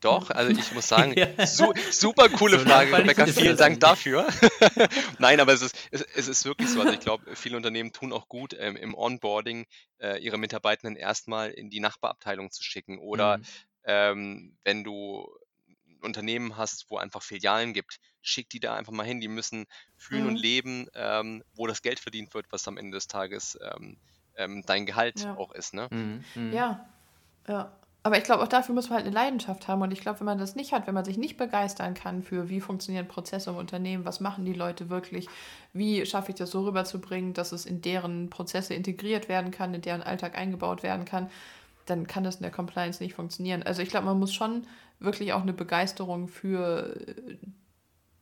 Doch, also ich muss sagen, su super coole so Frage, Rebecca. Vielen Dank dafür. Nein, aber es ist, es, es, ist wirklich so. Also ich glaube, viele Unternehmen tun auch gut, ähm, im Onboarding äh, ihre Mitarbeitenden erstmal in die Nachbarabteilung zu schicken. Oder mhm. ähm, wenn du ein Unternehmen hast, wo einfach Filialen gibt, schick die da einfach mal hin. Die müssen fühlen mhm. und leben, ähm, wo das Geld verdient wird, was am Ende des Tages ähm, ähm, dein Gehalt ja. auch ist. Ne? Mhm. Mhm. Ja, ja. Aber ich glaube, auch dafür muss man halt eine Leidenschaft haben. Und ich glaube, wenn man das nicht hat, wenn man sich nicht begeistern kann für, wie funktionieren Prozesse im Unternehmen, was machen die Leute wirklich, wie schaffe ich das so rüberzubringen, dass es in deren Prozesse integriert werden kann, in deren Alltag eingebaut werden kann, dann kann das in der Compliance nicht funktionieren. Also ich glaube, man muss schon wirklich auch eine Begeisterung für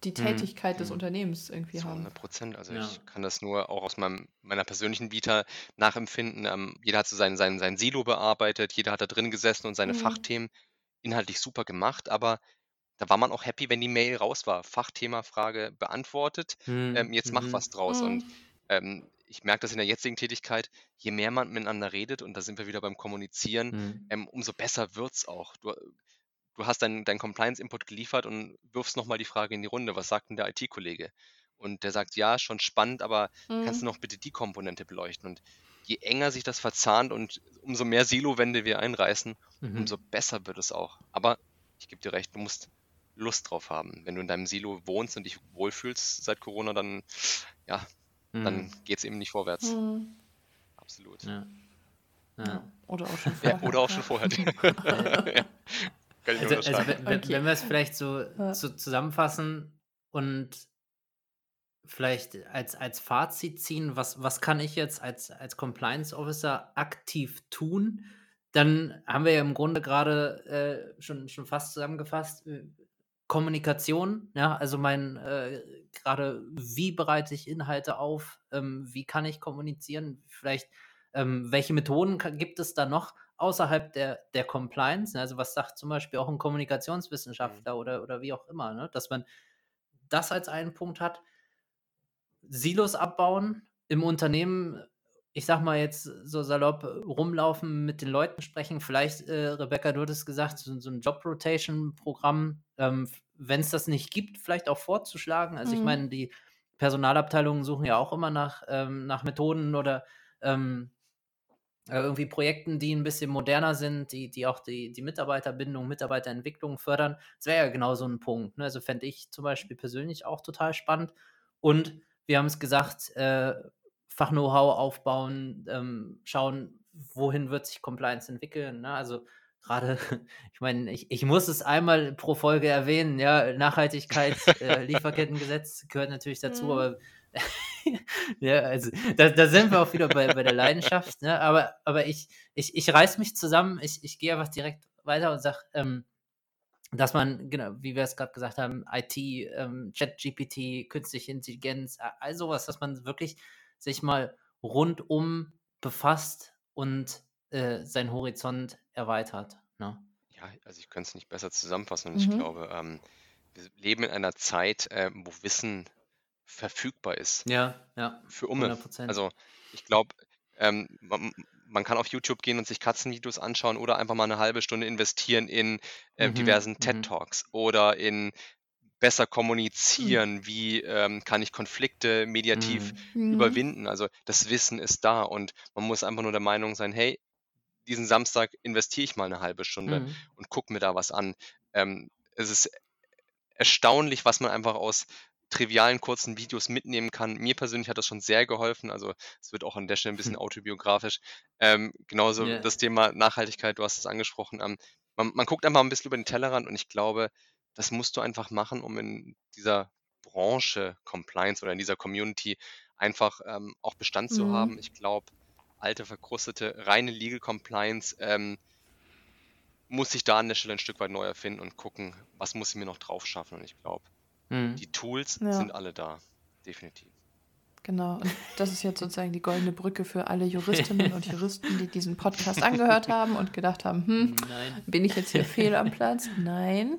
die mhm. Tätigkeit mhm. des Unternehmens irgendwie Zu haben. 100 Prozent. Also ja. ich kann das nur auch aus meinem, meiner persönlichen Vita nachempfinden. Ähm, jeder hat so sein, sein, sein Silo bearbeitet, jeder hat da drin gesessen und seine mhm. Fachthemen inhaltlich super gemacht, aber da war man auch happy, wenn die Mail raus war. Fachthema, Frage beantwortet, mhm. ähm, jetzt mach mhm. was draus. Und mhm. ähm, ich merke das in der jetzigen Tätigkeit, je mehr man miteinander redet, und da sind wir wieder beim Kommunizieren, ähm, umso besser wird es auch. Du, du hast deinen dein Compliance-Input geliefert und wirfst nochmal die Frage in die Runde, was sagt denn der IT-Kollege? Und der sagt, ja, schon spannend, aber mhm. kannst du noch bitte die Komponente beleuchten? Und je enger sich das verzahnt und umso mehr Silowände wir einreißen, mhm. umso besser wird es auch. Aber ich gebe dir recht, du musst Lust drauf haben. Wenn du in deinem Silo wohnst und dich wohlfühlst seit Corona, dann, ja, mhm. dann geht es eben nicht vorwärts. Mhm. Absolut. Ja. Ja. Oder auch schon vorher. Ja, oder auch schon vorher. Kann ich also, also wenn, okay. wenn wir es vielleicht so, ja. so zusammenfassen und vielleicht als, als Fazit ziehen, was, was kann ich jetzt als, als Compliance Officer aktiv tun, dann haben wir ja im Grunde gerade äh, schon, schon fast zusammengefasst. Äh, Kommunikation, ja, also mein, äh, gerade wie bereite ich Inhalte auf, ähm, wie kann ich kommunizieren, vielleicht ähm, welche Methoden gibt es da noch, außerhalb der, der Compliance, ne? also was sagt zum Beispiel auch ein Kommunikationswissenschaftler mhm. oder, oder wie auch immer, ne? dass man das als einen Punkt hat, Silos abbauen im Unternehmen, ich sag mal jetzt so salopp rumlaufen, mit den Leuten sprechen, vielleicht, äh, Rebecca, du hattest gesagt, so, so ein Job-Rotation-Programm, ähm, wenn es das nicht gibt, vielleicht auch vorzuschlagen. Also mhm. ich meine, die Personalabteilungen suchen ja auch immer nach, ähm, nach Methoden oder ähm, äh, irgendwie Projekten, die ein bisschen moderner sind, die, die auch die, die Mitarbeiterbindung, Mitarbeiterentwicklung fördern. Das wäre ja genau so ein Punkt. Ne? Also fände ich zum Beispiel persönlich auch total spannend. Und wir haben es gesagt, äh, Fach-Know-how aufbauen, ähm, schauen, wohin wird sich Compliance entwickeln. Ne? Also gerade, ich meine, ich, ich muss es einmal pro Folge erwähnen, ja, Nachhaltigkeit, äh, Lieferkettengesetz gehört natürlich dazu, mhm. aber ja, also da, da, sind wir auch wieder bei, bei der Leidenschaft, ne? aber, aber ich, ich, ich reiß mich zusammen, ich, ich gehe einfach direkt weiter und sage, ähm, dass man, genau, wie wir es gerade gesagt haben, IT, ähm, Chat-GPT, künstliche Intelligenz, all sowas, dass man wirklich sich mal rundum befasst und äh, seinen Horizont erweitert. Ne? Ja, also ich könnte es nicht besser zusammenfassen und mhm. ich glaube, ähm, wir leben in einer Zeit, äh, wo Wissen verfügbar ist. Ja, ja. Für Umme. 100%. Also ich glaube, ähm, man, man, kann auf YouTube gehen und sich Katzenvideos anschauen oder einfach mal eine halbe Stunde investieren in äh, mhm, diversen mhm. TED Talks oder in besser hm. kommunizieren, mhm. wie ähm, kann ich Konflikte mediativ mhm. überwinden. Also das Wissen ist da und man muss einfach nur der Meinung sein, hey, diesen Samstag investiere ich mal eine halbe Stunde mhm. und gucke mir da was an. Ähm, es ist erstaunlich, was man einfach aus trivialen kurzen Videos mitnehmen kann. Mir persönlich hat das schon sehr geholfen. Also es wird auch an der Stelle ein bisschen autobiografisch. Ähm, genauso yeah. das Thema Nachhaltigkeit, du hast es angesprochen. Ähm, man, man, guckt einfach ein bisschen über den Tellerrand und ich glaube, das musst du einfach machen, um in dieser Branche Compliance oder in dieser Community einfach ähm, auch Bestand mhm. zu haben. Ich glaube, alte, verkrustete, reine Legal Compliance ähm, muss sich da an der Stelle ein Stück weit neu erfinden und gucken, was muss ich mir noch drauf schaffen. Und ich glaube, Mhm. Die Tools ja. sind alle da, definitiv. Genau, und das ist jetzt sozusagen die goldene Brücke für alle Juristinnen und Juristen, die diesen Podcast angehört haben und gedacht haben, hm, Nein. bin ich jetzt hier fehl am Platz? Nein,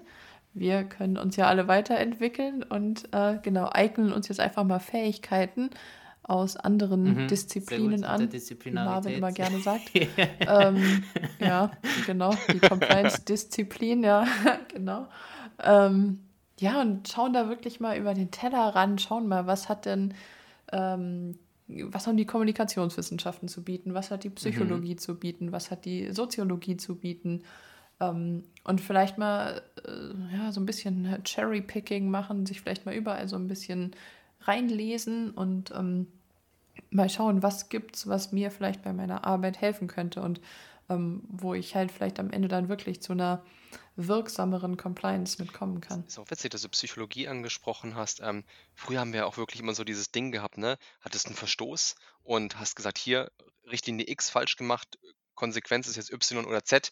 wir können uns ja alle weiterentwickeln und äh, genau, eignen uns jetzt einfach mal Fähigkeiten, aus anderen Mhm, Disziplinen an, wie. Marvin immer gerne sagt. ähm, ja, genau, die Compliance-Disziplin, ja, genau. Ähm, ja, und schauen da wirklich mal über den Teller ran, schauen mal, was hat denn, ähm, was haben die Kommunikationswissenschaften zu bieten, was hat die Psychologie zu bieten, was hat die Soziologie zu bieten. Ähm, und vielleicht mal äh, ja, so ein bisschen Cherry-Picking machen, sich vielleicht mal überall so ein bisschen reinlesen und ähm, mal schauen, was gibt's, was mir vielleicht bei meiner Arbeit helfen könnte. Und ähm, wo ich halt vielleicht am Ende dann wirklich zu einer wirksameren Compliance mitkommen kann. Ist auch witzig, dass du Psychologie angesprochen hast. Ähm, früher haben wir auch wirklich immer so dieses Ding gehabt, ne? Hattest einen Verstoß und hast gesagt, hier Richtlinie X falsch gemacht, Konsequenz ist jetzt Y oder Z.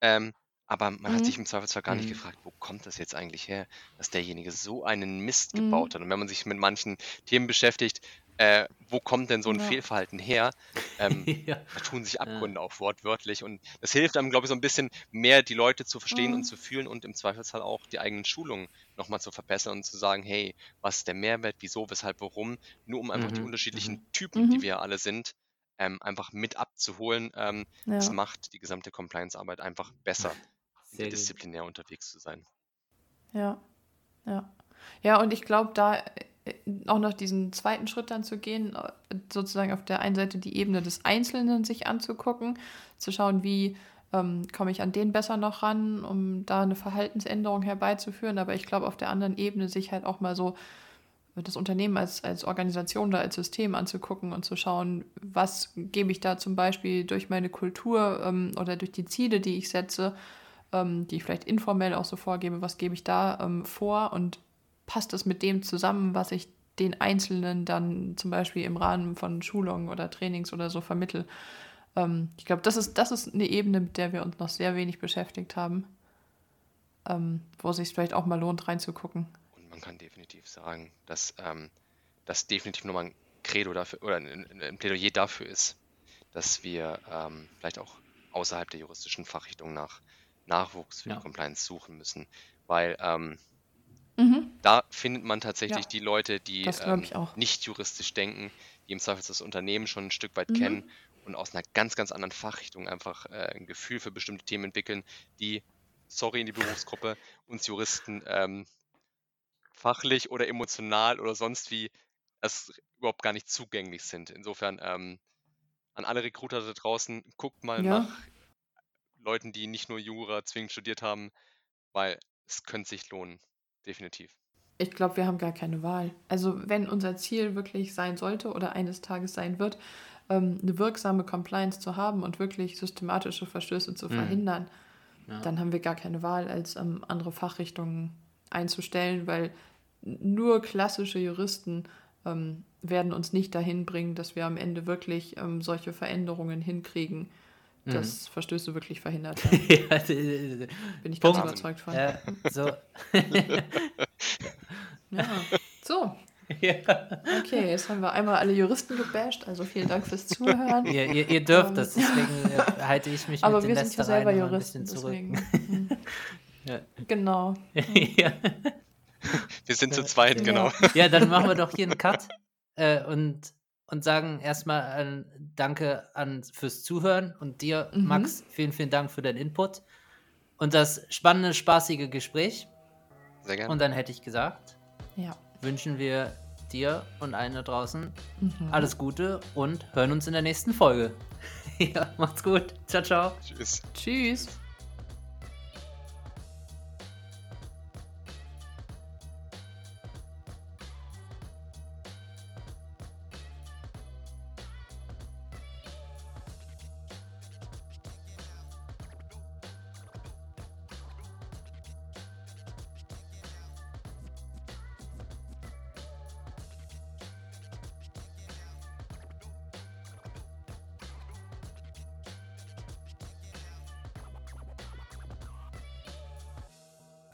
Ähm, aber man hat sich Mhm. im Zweifelsfall gar nicht Mhm. gefragt, wo kommt das jetzt eigentlich her, dass derjenige so einen Mist Mhm. gebaut hat. Und wenn man sich mit manchen Themen beschäftigt, äh, wo kommt denn so ein Ja. Fehlverhalten her? Ähm, ja. da tun sich Ja. Abgründe auf, wortwörtlich. Und das hilft einem, glaube ich, so ein bisschen mehr die Leute zu verstehen und Mhm. zu fühlen und im Zweifelsfall auch die eigenen Schulungen nochmal zu verbessern und zu sagen, hey, was ist der Mehrwert, wieso, weshalb, warum, nur um einfach die Mhm, unterschiedlichen Typen, die Mhm. wir ja alle sind, ähm, einfach mit abzuholen. Ähm, Das Ja, macht die gesamte Compliance-Arbeit einfach besser, interdisziplinär unterwegs zu sein. ja, ja. Ja, und ich glaube, da auch noch diesen zweiten Schritt dann zu gehen, äh, sozusagen auf der einen Seite die Ebene des Einzelnen sich anzugucken, zu schauen, wie ähm, komme ich an den besser noch ran, um da eine Verhaltensänderung herbeizuführen. Aber ich glaube, auf der anderen Ebene sich halt auch mal so das Unternehmen als, als Organisation oder als System anzugucken und zu schauen, was gebe ich da zum Beispiel durch meine Kultur ähm, oder durch die Ziele, die ich setze, ähm, die ich vielleicht informell auch so vorgebe, was gebe ich da ähm, vor und passt das mit dem zusammen, was ich den Einzelnen dann zum Beispiel im Rahmen von Schulungen oder Trainings oder so vermittel. Ähm, ich glaube, das ist, das ist eine Ebene, mit der wir uns noch sehr wenig beschäftigt haben, ähm, wo es sich vielleicht auch mal lohnt, reinzugucken. Und man kann definitiv sagen, dass ähm, das definitiv nochmal ein Credo dafür oder ein, ein ein Plädoyer dafür ist, dass wir ähm, vielleicht auch außerhalb der juristischen Fachrichtung nach Nachwuchs für Ja. die Compliance suchen müssen. Weil ähm, Mhm. da findet man tatsächlich Ja, die Leute, die ähm, nicht juristisch denken, die im Zweifel das Unternehmen schon ein Stück weit Mhm. kennen und aus einer ganz, ganz anderen Fachrichtung einfach äh, ein Gefühl für bestimmte Themen entwickeln, die, sorry in die Berufsgruppe, uns Juristen ähm, fachlich oder emotional oder sonst wie es überhaupt gar nicht zugänglich sind. Insofern ähm, an alle Recruiter da draußen, guckt mal Ja. nach Leuten, die nicht nur Jura zwingend studiert haben, weil es könnte sich lohnen. Definitiv. Ich glaube, wir haben gar keine Wahl. Also wenn unser Ziel wirklich sein sollte oder eines Tages sein wird, ähm, eine wirksame Compliance zu haben und wirklich systematische Verstöße zu Mhm. verhindern, Ja. dann haben wir gar keine Wahl, als ähm, andere Fachrichtungen einzustellen, weil nur klassische Juristen ähm, werden uns nicht dahin bringen, dass wir am Ende wirklich ähm, solche Veränderungen hinkriegen. Dass Verstöße wirklich verhindert werden. ja, d- Bin ich ganz Punkt. überzeugt von. äh, so. Ja. So, ja. okay, jetzt haben wir einmal alle Juristen gebasht, also vielen Dank fürs Zuhören. ihr, ihr, ihr dürft Ähm. das, deswegen äh, halte ich mich Aber mit wir den sind ja selber immer ein Juristen, bisschen zurück. deswegen. mhm. Ja. Genau. ja. Wir sind zu Ja. zweit, Ja. genau. ja, dann machen wir doch hier einen Cut äh, und, und sagen erstmal äh, Danke an, fürs Zuhören und dir, Mhm. Max, vielen, vielen Dank für deinen Input und das spannende, spaßige Gespräch. Sehr gerne. Und dann hätte ich gesagt, Ja. wünschen wir dir und allen da draußen Mhm. alles Gute und hören uns in der nächsten Folge. ja, macht's gut. Ciao, ciao. Tschüss. Tschüss.